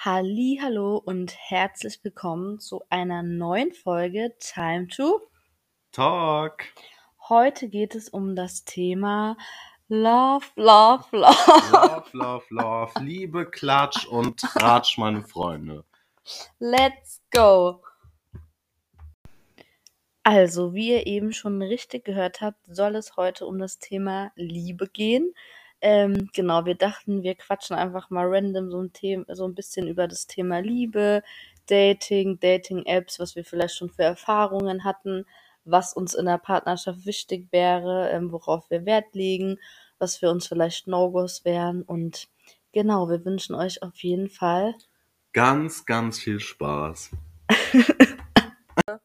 Hallo und herzlich willkommen zu einer neuen Folge Time to Talk. Heute geht es um das Thema Love, Love, Love. Love, love, love. Liebe, Klatsch und Tratsch, meine Freunde. Let's go. Also, wie ihr eben schon richtig gehört habt, soll es heute um das Thema Liebe gehen. Ähm, genau, wir dachten, wir quatschen einfach mal random so ein, Thema, so ein bisschen über das Thema Liebe, Dating, Dating-Apps, was wir vielleicht schon für Erfahrungen hatten, was uns in der Partnerschaft wichtig wäre, ähm, worauf wir Wert legen, was für uns vielleicht No-Gos wären. Und genau, wir wünschen euch auf jeden Fall Ganz, ganz viel Spaß.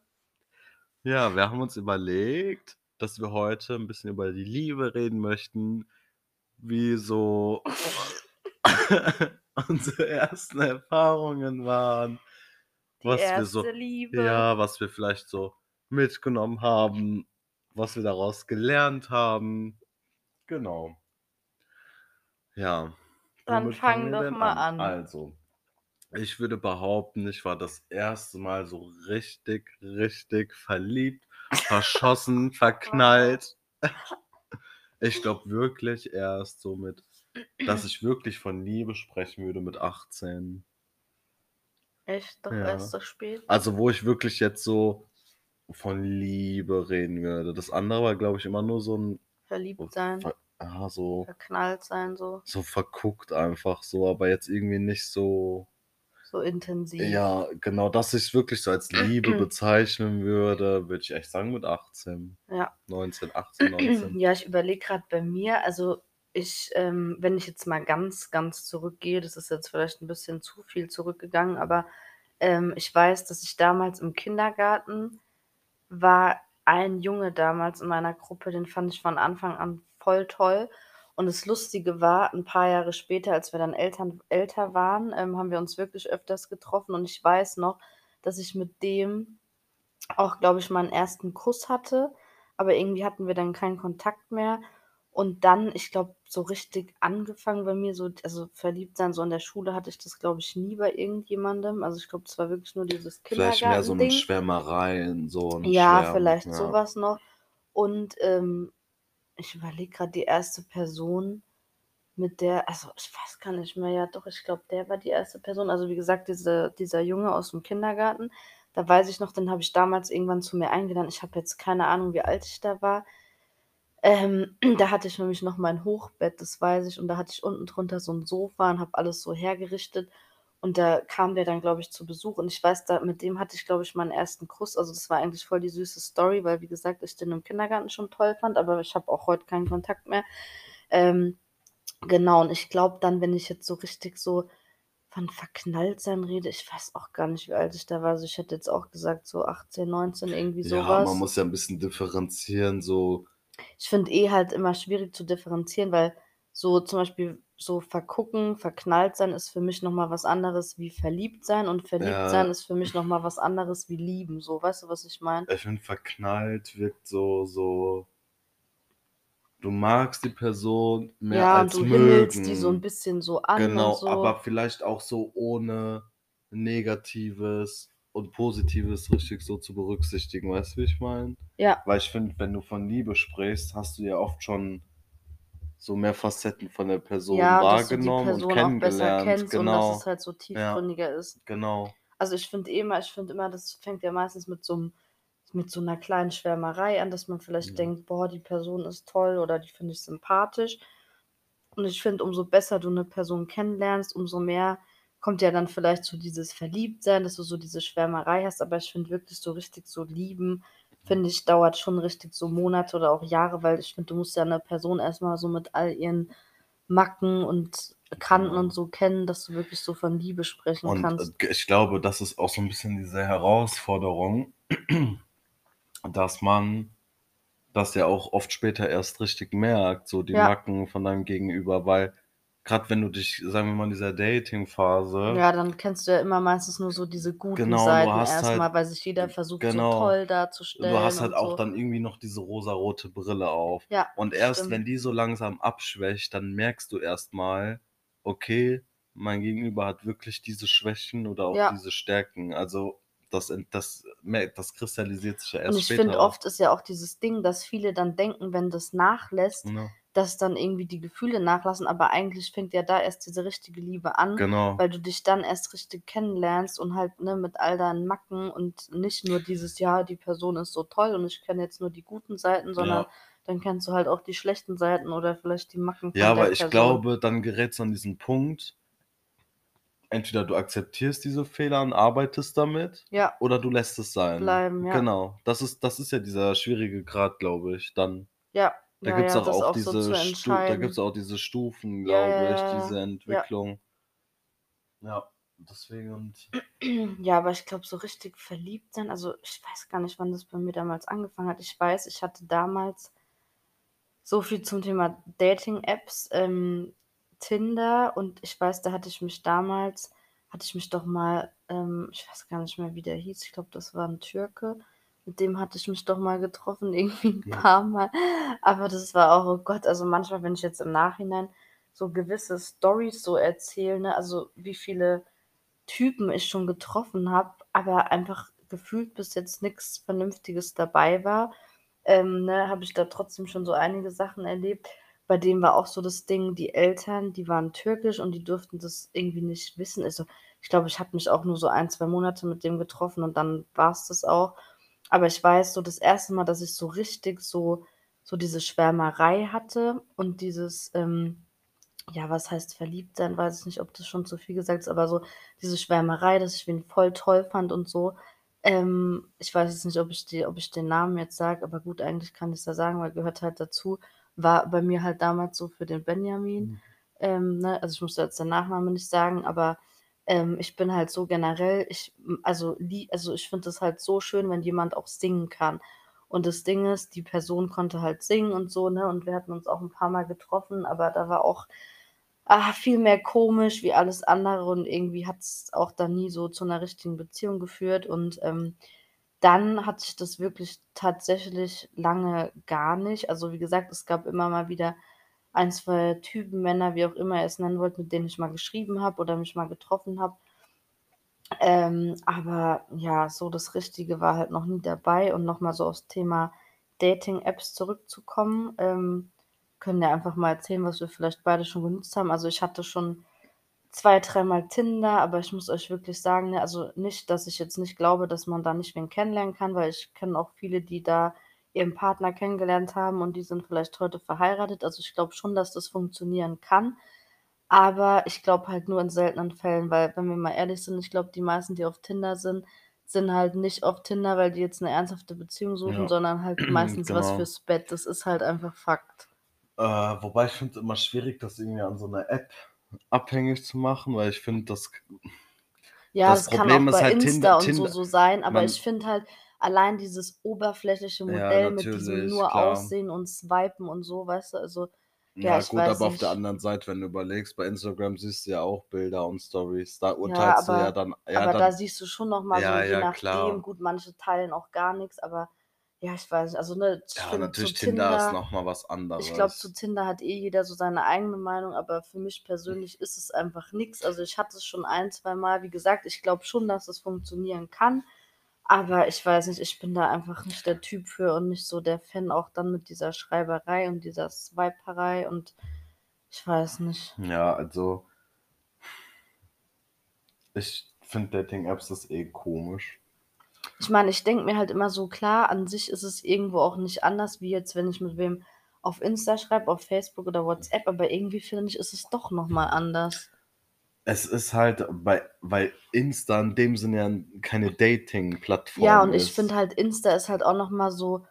ja, wir haben uns überlegt, dass wir heute ein bisschen über die Liebe reden möchten, wie so unsere ersten Erfahrungen waren, die was wir so, Liebe. ja, was wir vielleicht so mitgenommen haben, was wir daraus gelernt haben. Genau. Ja. Dann womit fang fangen wir doch denn mal an. Also, ich würde behaupten, ich war das erste Mal so richtig, richtig verliebt, verschossen, verknallt. Ich glaube wirklich erst so mit, dass ich wirklich von Liebe sprechen würde mit 18. Echt, doch Ja. erst so spät. Also wo ich wirklich jetzt so von Liebe reden würde. Das andere war, glaube ich, immer nur so ein, Verliebt sein, ver- ah, so, verknallt sein, so, so verguckt einfach so, aber jetzt irgendwie nicht so, so intensiv. ja, genau, dass ich es wirklich so als Liebe bezeichnen würde, würde ich echt sagen mit 18, Ja. 19, 18, 19. Ja, ich überlege gerade bei mir, also ich, ähm, wenn ich jetzt mal ganz, ganz zurückgehe, das ist jetzt vielleicht ein bisschen zu viel zurückgegangen, aber ähm, ich weiß, dass ich damals im Kindergarten war ein Junge damals in meiner Gruppe, den fand ich von Anfang an voll toll. Und das Lustige war, ein paar Jahre später, als wir dann Eltern, älter waren, ähm, haben wir uns wirklich öfters getroffen. Und ich weiß noch, dass ich mit dem auch, glaube ich, meinen ersten Kuss hatte. Aber irgendwie hatten wir dann keinen Kontakt mehr. Und dann, ich glaube, so richtig angefangen bei mir, so, also verliebt sein, so in der Schule hatte ich das, glaube ich, nie bei irgendjemandem. Also ich glaube, es war wirklich nur dieses Vielleicht mehr so mit. Schwärmereien, so ein Ja, Schwärmen, vielleicht ja. sowas noch. Und ähm, ich überlege gerade die erste Person, mit der, also ich weiß gar nicht mehr, ja doch, ich glaube, der war die erste Person. Also wie gesagt, diese, dieser Junge aus dem Kindergarten, da weiß ich noch, den habe ich damals irgendwann zu mir eingeladen. Ich habe jetzt keine Ahnung, wie alt ich da war. Ähm, da hatte ich nämlich noch mein Hochbett, das weiß ich, und da hatte ich unten drunter so ein Sofa und habe alles so hergerichtet. Und da kam der dann, glaube ich, zu Besuch. Und ich weiß, da, mit dem hatte ich, glaube ich, meinen ersten Kuss. Also das war eigentlich voll die süße Story, weil, wie gesagt, ich den im Kindergarten schon toll fand, aber ich habe auch heute keinen Kontakt mehr. Ähm, genau, und ich glaube dann, wenn ich jetzt so richtig so von verknallt sein rede, ich weiß auch gar nicht, wie alt ich da war. Also ich hätte jetzt auch gesagt, so 18, 19, irgendwie Ja, sowas. man muss ja ein bisschen differenzieren, so, Ich finde eh halt immer schwierig zu differenzieren, weil so zum Beispiel so vergucken, verknallt sein ist für mich nochmal was anderes wie verliebt sein und verliebt Ja. sein ist für mich nochmal was anderes wie lieben. So, weißt du, was ich meine? ich finde, verknallt wirkt so, so, du magst die Person mehr Ja, als du mögen. himmelst die so ein bisschen so an Genau, so. aber vielleicht auch so ohne Negatives und Positives richtig so zu berücksichtigen, weißt du, wie ich meine? Ja, Weil ich finde, wenn du von Liebe sprichst, hast du ja oft schon so mehr Facetten von der Person ja, dass du die wahrgenommen und Person auch besser kennengelernt. kennst und dass Genau, es halt so tiefgründiger ist. genau. Also ich finde eh immer, ich finde immer, das fängt ja meistens mit so einem, mit so einer kleinen Schwärmerei an, dass man vielleicht Ja. denkt, boah, die Person ist toll oder die finde ich sympathisch. Und ich finde, umso besser du eine Person kennenlernst, umso mehr kommt ja dann vielleicht so dieses Verliebtsein, dass du so diese Schwärmerei hast. Aber ich finde wirklich so richtig so lieben, finde ich, dauert schon richtig so Monate oder auch Jahre, weil ich finde, du musst ja eine Person erstmal so mit all ihren Macken und Kanten Genau. und so kennen, dass du wirklich so von Liebe sprechen Und kannst. äh, ich glaube, das ist auch so ein bisschen diese Herausforderung, dass man das ja auch oft später erst richtig merkt, so die Ja. Macken von deinem Gegenüber, weil gerade wenn du dich, sagen wir mal, in dieser Dating-Phase, Ja, dann kennst du ja immer meistens nur so diese guten Genau, du Seiten hast erstmal, halt- weil sich jeder versucht, genau. so toll du darzustellen. hast halt und auch so. dann irgendwie noch diese rosarote Brille auf. Ja, Und erst stimmt. wenn die so langsam abschwächt, dann merkst du erstmal, okay, mein Gegenüber hat wirklich diese Schwächen oder auch Ja. diese Stärken. Also, das das das kristallisiert sich ja Und erst ich später finde, oft ist ja auch dieses Ding, dass viele dann denken, wenn das nachlässt, Ja. Dass dann irgendwie die Gefühle nachlassen, aber eigentlich fängt ja da erst diese richtige Liebe an, Genau. weil du dich dann erst richtig kennenlernst und halt, ne, mit all deinen Macken und nicht nur dieses: „Ja, die Person ist so toll und ich kenne jetzt nur die guten Seiten“, sondern Ja. dann kennst du halt auch die schlechten Seiten oder vielleicht die Macken von Ja, aber ich Person. glaube, dann gerätst du an diesen Punkt entweder du akzeptierst diese Fehler und arbeitest damit Ja. oder du lässt es sein. Bleiben, ja. Genau. Das ist das ist ja dieser schwierige Grad, glaube ich, dann. Ja, Da ja, gibt's ja, auch auch so diese Stu da gibt's auch diese Stufen, ja, glaube ich, ja, ja. diese. Entwicklung. Ja, deswegen Ja, aber ich glaube, so richtig verliebt sein also, ich weiß gar nicht, wann das bei mir damals angefangen hat. Ich weiß, ich hatte damals so viel zum Thema Dating-Apps, ähm, Tinder und ich weiß, da hatte ich mich damals hatte ich mich doch mal ähm, ich weiß gar nicht mehr, wie der hieß. Ich glaube, das war 'n Türke. Mit dem hatte ich mich doch mal getroffen, irgendwie 'n Ja. paarmal. Aber das war auch oh Gott, also manchmal, wenn ich jetzt im Nachhinein so gewisse Storys so erzähle, ne, also wie viele Typen ich schon getroffen habe, aber einfach gefühlt bis jetzt nix Vernünftiges dabei war, ähm, ne, habe ich da trotzdem schon so einige Sachen erlebt. Bei dem war auch so das Ding, die Eltern, die waren türkisch und die durften das irgendwie nicht wissen. Also, ich glaube, ich habe mich auch nur so 1, 2 Monate mit dem getroffen und dann war's das auch. Aber ich weiß so das erste Mal, dass ich so richtig so so diese Schwärmerei hatte und dieses, ähm ja, was heißt verliebt sein, weiß ich nicht, ob das schon zu viel gesagt ist, aber so diese Schwärmerei, dass ich wen voll toll fand und so. Ähm, ich weiß jetzt nicht, ob ich die ob ich den Namen jetzt sage, aber gut, eigentlich kann ich's ja sagen, weil gehört halt dazu. War bei mir halt damals so für den Benjamin, Mhm. ähm, ne? Also, ich muss da jetzt den Nachnamen nicht sagen, aber, ähm, ich bin halt so generell ich also also, ich finde das halt so schön, wenn jemand auch singen kann. Und das Ding ist, die Person konnte halt singen und so, ne, und wir hatten uns auch 'n paarmal getroffen, aber da war auch, ah, viel mehr komisch wie alles andere und irgendwie hat's auch dann nie so zu 'ner richtigen Beziehung geführt und, ähm, dann hatte ich das wirklich tatsächlich lange gar nicht. Also, wie gesagt, es gab immer mal wieder 1, 2 Typen, Männer, wie auch immer ihr es nennen wollt, mit denen ich mal geschrieben habe oder mich mal getroffen habe. Ähm, aber ja, so das Richtige war halt noch nie dabei. Und noch mal so aufs Thema Dating-Apps zurückzukommen, ähm, können ja einfach mal erzählen, was wir vielleicht beide schon genutzt haben. Also, ich hatte schon 2, dreimal Tinder, aber ich muss euch wirklich sagen, ne, also nicht, dass ich jetzt nicht glaube, dass man da nicht wen kennenlernen kann, weil ich kenne auch viele, die da ihren Partner kennengelernt haben und die sind vielleicht heute verheiratet. Also, ich glaube schon, dass das funktionieren kann. Aber ich glaube halt nur in seltenen Fällen, weil, wenn wir mal ehrlich sind, ich glaube, die meisten, die auf Tinder sind, sind halt nicht auf Tinder, weil die jetzt 'ne ernsthafte Beziehung suchen, Ja. sondern halt meistens was Genau. fürs Bett. Das ist halt einfach Fakt. Äh, wobei ich finde es immer schwierig, das irgendwie an so 'ner App abhängig zu machen, weil ich finde, das Ja, das das kann Problem auch ist bei halt Insta Tinder und so Tinder so sein, aber man ich finde halt allein dieses oberflächliche Ja, Modell mit diesem nur klar. Aussehen und Swipen und so, weißt du? Also, ja, Ja gut, aber auf der nicht. anderen Seite, wenn du überlegst, bei Instagram siehst du ja auch Bilder und Stories. Da Ja, urteilst du ja aber dann ja, aber da dann siehst du schon noch mal so, ja, je ja, nachdem klar. gut, manche teilen auch gar nix, aber ja, ich weiß nicht. Also, ne, ich Ja, finde zu natürlich, Tinder ist Tinder noch mal was ich glaube, zu anderes. Tinder hat eh jeder so seine eigene Meinung, aber für mich persönlich ist es einfach nix. Also, ich hatte es schon ein zweimal. Wie gesagt, ich glaube schon, dass es funktionieren kann, aber ich weiß nicht, ich bin da einfach nicht der Typ für und nicht so der Fan auch dann mit dieser Schreiberei und dieser Swiperei und ich weiß nicht. Ja, also ich finde Dating-Apps ist eh komisch. Ich meine, ich denke mir halt immer so, klar, an sich ist es irgendwo auch nicht anders, wie jetzt, wenn ich mit wem auf Insta schreibe, auf Facebook oder WhatsApp, aber irgendwie finde ich, ist es doch noch mal anders. Es ist halt bei weil Insta in dem Sinne ja keine Ja, Dating-Plattform und ich ist. finde halt, Insta ist halt auch noch mal so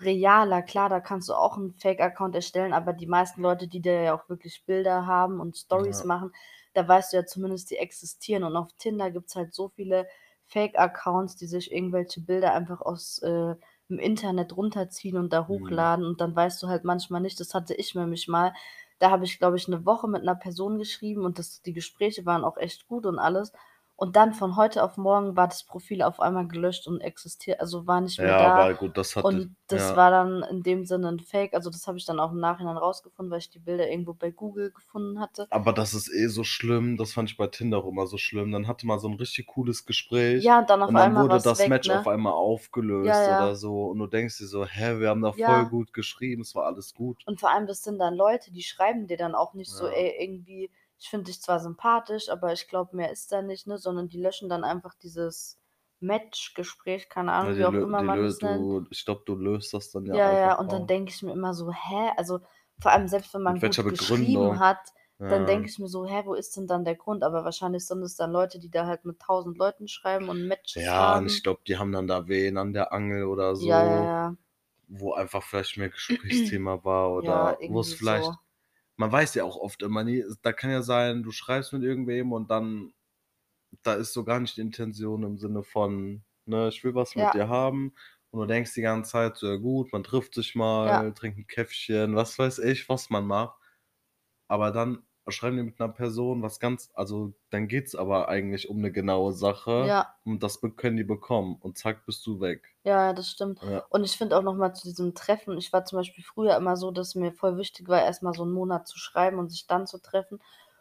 realer. Klar, da kannst du auch 'n Fake-Account erstellen, aber die meisten Leute, die da ja auch wirklich Bilder haben und Stories Ja. machen, da weißt du ja zumindest, die existieren. Und auf Tinder gibt's halt so viele Fake-Accounts, die sich irgendwelche Bilder einfach aus, äh, im Internet runterziehen und da Mhm. hochladen und dann weißt du halt manchmal nicht das hatte ich nämlich mal. Da habe ich, glaube ich, 'ne Woche mit 'ner Person geschrieben und das die Gespräche waren auch echt gut und alles. Und dann von heute auf morgen war das Profil auf einmal gelöscht und existiert also, war nicht mehr Ja, da. aber gut, das hatte Und das ja. war dann in dem Sinne 'n Fake. Also, das habe ich dann auch im Nachhinein rausgefunden, weil ich die Bilder irgendwo bei Google gefunden hatte. Aber das ist eh so schlimm. Das fand ich bei Tinder auch immer so schlimm. Dann hatte man so 'n richtig cooles Gespräch Ja, und dann auf und dann einmal wurde das weg, Match ne? auf einmal aufgelöst Ja, ja. oder so und du denkst dir so: „Hä, wir haben doch voll Ja. gut geschrieben, es war alles gut.“ Und vor allem, das sind dann Leute, die schreiben dir dann auch nicht so: Ja. „Ey, irgendwie, ich finde dich zwar sympathisch, aber ich glaube, mehr ist da nicht“, ne? Sondern die löschen dann einfach dieses Match-Gespräch, keine Ja, Ahnung, die wie auch immer man das nennt. ich glaube, du löst das dann ja Ja, ja, und dann raus. denke ich mir immer so: „Hä?“ Also, vor allem selbst wenn man Mit gut geschrieben hat, dann denke Ja. ich mir so: „Hä, wo ist denn dann der Grund?“ Aber wahrscheinlich sind es dann Leute, die da halt mit 1.000 Leuten schreiben und Matches Ja, und ich haben. glaube, die haben dann da wen an der Angel oder Ja, ja, so, ja. wo einfach vielleicht mehr Gesprächsthema war Ja, oder wo es vielleicht so. Man weiß ja auch oft immer nie da kann ja sein, du schreibst mit irgendwem und dann da ist so gar nicht die Intention im Sinne von, ne: „Ich will was mit Ja. dir haben.“ Und du denkst die ganze Zeit so: „Ja gut, man trifft sich Ja. mal, trinkt 'n Käffchen“, was weiß ich, was man macht. Aber dann schreiben die mit 'ner Person was ganz also, dann geht's aber eigentlich um 'ne genaue Sache Ja. und das können die bekommen und zack, bist du weg. Ja, das stimmt. Ja. Und ich finde auch noch mal zu diesem Treffen ich war zum Beispiel früher immer so, dass mir voll wichtig war, erst mal so 'n Monat zu schreiben und sich dann zu treffen.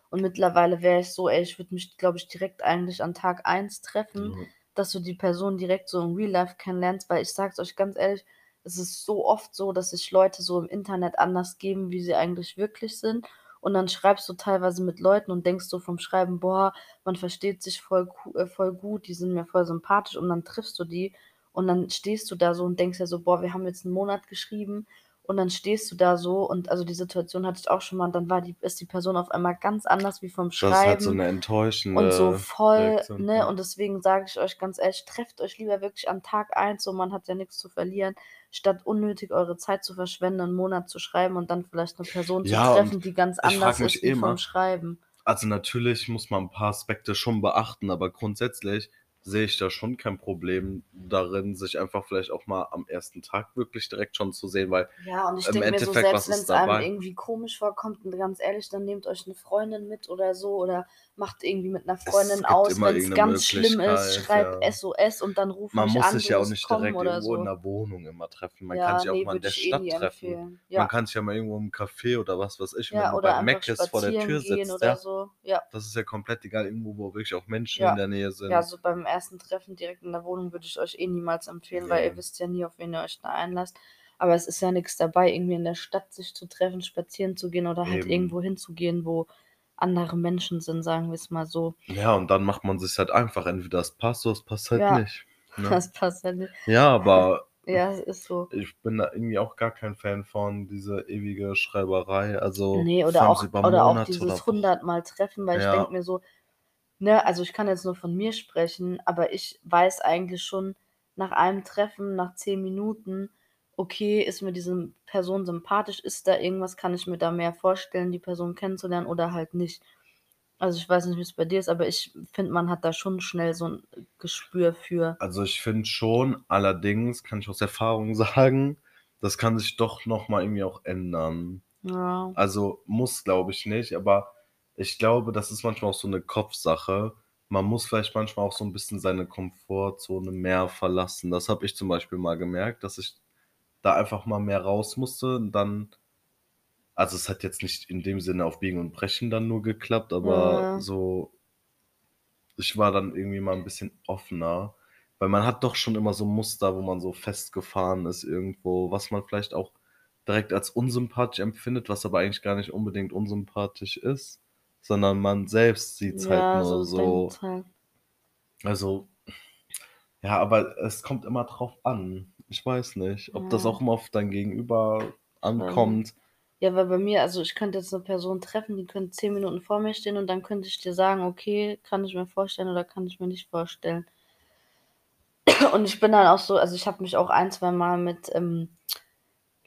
Und mittlerweile wäre ich so: „Ey, ich würde mich, glaube ich, direkt eigentlich an Tag 1 treffen“, Ja. dass du die Person direkt so in Real Life kennenlernst, weil ich sage es euch ganz ehrlich, es ist so oft so, dass sich Leute so im Internet anders geben, wie sie eigentlich wirklich sind. Und dann schreibst du teilweise mit Leuten und denkst so vom Schreiben: „Boah, man versteht sich voll äh, voll gut, die sind mir voll sympathisch.“ Und dann triffst du die und dann stehst du da so und denkst dir so: „Boah, wir haben jetzt 'n Monat geschrieben.“ Und dann stehst du da so und also, die Situation hatte ich auch schon mal und dann war die ist die Person auf einmal ganz anders wie vom Das ist halt so Schreiben 'ne und so enttäuschende voll, Reaktion, ne? Und deswegen sage ich euch ganz ehrlich, trefft euch lieber wirklich an Tag 1, so man hat ja nix zu verlieren, statt unnötig eure Zeit zu verschwenden, 'n Monat zu schreiben und dann vielleicht 'ne Person zu Ja, und treffen, die ganz anders ist wie vom immer Schreiben. also, natürlich muss man 'n paar Aspekte schon beachten, aber grundsätzlich sehe ich da schon kein Problem darin, sich einfach vielleicht auch mal am 1. Tag wirklich direkt schon zu sehen, weil Ja, und ich im denke mir so, selbst ist wenn's einem irgendwie komisch vorkommt und ganz ehrlich, dann nehmt euch 'ne Freundin mit oder so oder macht irgendwie mit 'ner Es Freundin aus. irgend 'ne ganz schlimm ist, schreibt ja. SOS und dann ruf Man mich muss an, sich du ja auch nicht direkt irgendwo in so. 'ner Wohnung immer treffen. Man kann Ja, sich ja auch mal in der eh Stadt treffen. empfehlen. Man Ja. kann sich ja mal irgendwo im Café oder was weiß ich wenn Ja, oder bei einfach Mc's vor der Tür sitzt, ja, so, ja. das ist ja komplett egal, irgendwo, wo wirklich auch Menschen in Ja. der Nähe Ja, sind. so beim 1. Treffen direkt in der Wohnung würde ich euch eh niemals empfehlen, weil ihr wisst ja nie, auf wen ihr euch da einlasst. Aber es ist ja nix dabei, irgendwie in der Stadt sich zu treffen, spazieren zu gehen oder halt Eben. irgendwo hinzugehen, wo andere Menschen sind, sagen wir's mal so. Ja, und dann macht man sich's halt einfach. Entweder es passt oder es passt halt Ja, nicht, ne? das passt halt nicht. Ja, aber Ja, es ist so. ich bin da irgendwie auch gar kein Fan von, diese ewige Schreiberei, also, Ne, vor oder auch oder auch Monate dieses hundertmal Treffen, weil ich denke Ja. mir so ne, also, ich kann jetzt nur von mir sprechen, aber ich weiß eigentlich schon nach einem Treffen, nach 10 Minuten: „Okay, ist mir diese Person sympathisch? Ist da irgendwas? Kann ich mir da mehr vorstellen, die Person kennenzulernen oder halt nicht?“ Also, ich weiß nicht, wie's bei dir ist, aber ich finde, man hat da schon schnell so 'n Gespür für. Also, ich finde schon, allerdings kann ich aus Erfahrung sagen, das kann sich doch noch mal irgendwie auch ändern. Ja. Also, muss, glaube ich nicht, aber ich glaube, das ist manchmal auch so 'ne Kopfsache. Man muss vielleicht manchmal auch so 'n bisschen seine Komfortzone mehr verlassen. Das habe ich zum Beispiel mal gemerkt, dass ich da einfach mal mehr raus musste und dann also, es hat jetzt nicht in dem Sinne auf Biegen und Brechen dann nur geklappt, aber Ja. so ich war dann irgendwie mal 'n bisschen offener, weil man hat doch schon immer so Muster, wo man so festgefahren ist irgendwo, was man vielleicht auch direkt als unsympathisch empfindet, was aber eigentlich gar nicht unbedingt unsympathisch ist, sondern man selbst sieht's halt Ja, nur so halt. also ja, aber es kommt immer drauf an. Ich weiß nicht, ob das Ja. auch immer auf dein Gegenüber ankommt. Ja, weil bei mir also, ich könnte jetzt 'ne Person treffen, die könnte 10 Minuten vor mir stehen und dann könnte ich dir sagen: „Okay, kann ich mir vorstellen oder kann ich mir nicht vorstellen.“ Und ich bin dann auch so also, ich habe mich auch ein zweimal mit, ähm,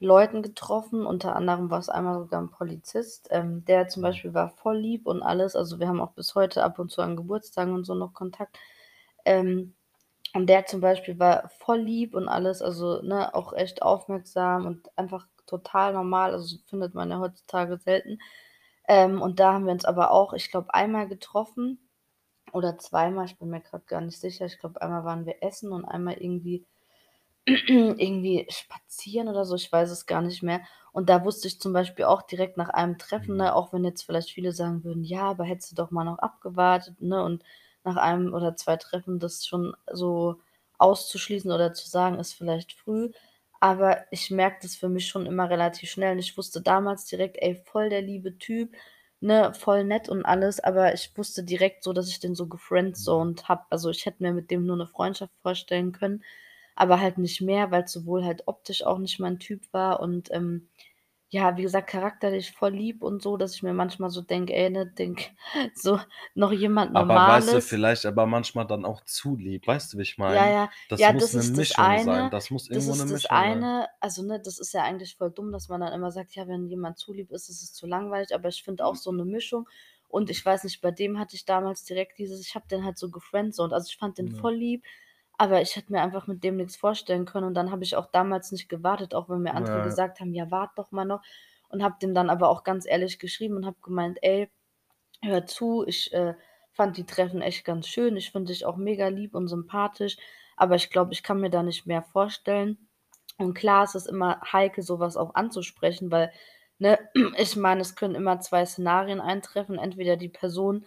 Leuten getroffen, unter anderem war's einmal sogar 'n Polizist, ähm, der zum Mhm. Beispiel war voll lieb und alles. Also, wir haben auch bis heute ab und zu an Geburtstagen und so noch Kontakt. Ähm, und der zum Beispiel war voll lieb und alles, also, ne, auch echt aufmerksam und einfach total normal. Also, findet man ja heutzutage selten. Ähm, und da haben wir uns aber auch, ich glaube, einmal getroffen Oder zweimal, ich bin mir grad gar nicht sicher. Ich glaube, einmal waren wir essen und einmal irgendwie irgendwie spazieren oder so, ich weiß es gar nicht mehr. Und da wusste ich zum Beispiel auch direkt nach einem Treffen, Mhm. ne, auch wenn jetzt vielleicht viele sagen würden: „Ja, aber hättest du doch mal noch abgewartet“, ne? Und nach einem oder 2 Treffen das schon so auszuschließen oder zu sagen, ist vielleicht früh. Aber ich merke das für mich schon immer relativ schnell und ich wusste damals direkt: „Ey, voll der liebe Typ, ne, voll nett und alles“, aber ich wusste direkt so, dass ich den so gefriendzoned habe. Also, ich hätte mir mit dem nur 'ne Freundschaft vorstellen können, aber halt nicht mehr, weil's sowohl halt optisch auch nicht mein Typ war und, ähm, ja, wie gesagt, charakterlich voll lieb und so, dass ich mir manchmal so denke: „Ey, ne, denk so noch jemand Aber weißt du, Normales“ vielleicht aber manchmal dann auch zu lieb. Weißt du, wie ich Ja, meine? ja. Das Ja, muss das 'ne ist das Mischung sein. eine. Das muss Das irgendwo 'ne ist das Mischung sein. eine. Also, ne, das ist ja eigentlich voll dumm, dass man dann immer sagt: „Ja, wenn jemand zu lieb ist, ist es zu langweilig“, aber ich finde auch so 'ne Mischung und ich weiß nicht, bei dem hatte ich damals direkt dieses ich habe den halt so gefriendzoned. Also, ich fand den Ja. voll lieb, aber ich hätte mir einfach mit dem nix vorstellen können und dann habe ich auch damals nicht gewartet, auch wenn mir andere Ja. gesagt haben: „Ja, warte doch mal noch“ und habe dem dann aber auch ganz ehrlich geschrieben und habe gemeint: „Ey, hör zu, ich, äh, fand die Treffen echt ganz schön. Ich finde dich auch mega lieb und sympathisch, aber ich glaube, ich kann mir da nicht mehr vorstellen.“ Und klar, es ist immer heikel, so was auch anzusprechen, weil, ne, ich meine, es können immer 2 Szenarien eintreffen. Entweder die Person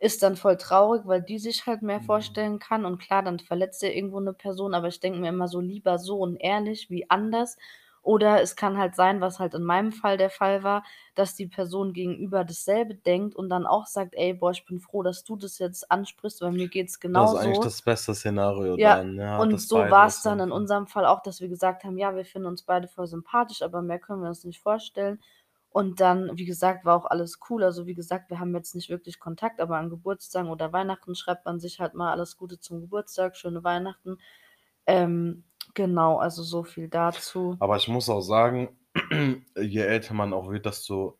ist dann voll traurig, weil die sich halt mehr Mhm. vorstellen kann und klar, dann verletzt er irgendwo 'ne Person, aber ich denke mir immer so: „Lieber so und ehrlich wie anders.“ Oder es kann halt sein, was halt in meinem Fall der Fall war, dass die Person gegenüber dasselbe denkt und dann auch sagt: „Ey, boah, ich bin froh, dass du das jetzt ansprichst, weil mir geht's Das ist eigentlich genauso.“ das beste Szenario Ja, dann, ja, und so war's das dann in unserem Fall auch, dass wir gesagt haben: „Ja, wir finden uns beide voll sympathisch, aber mehr können wir uns nicht vorstellen.“ Und dann, wie gesagt, war auch alles cool. Also, wie gesagt, wir haben jetzt nicht wirklich Kontakt, aber an Geburtstagen oder Weihnachten schreibt man sich halt mal alles Gute zum Geburtstag, schöne Weihnachten. Ähm, genau, also so viel dazu. Aber ich muss auch sagen, je älter man auch wird, desto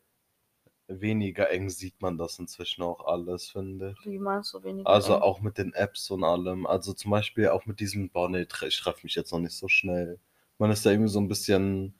weniger eng sieht man das inzwischen auch alles, finde ich. Wie meinst du weniger Also, eng? auch mit den Apps und allem. Also, zum Beispiel auch mit diesem: „Boah, ne, tre ich treffe mich jetzt noch nicht so schnell.“ Man ist da irgendwie so 'n bisschen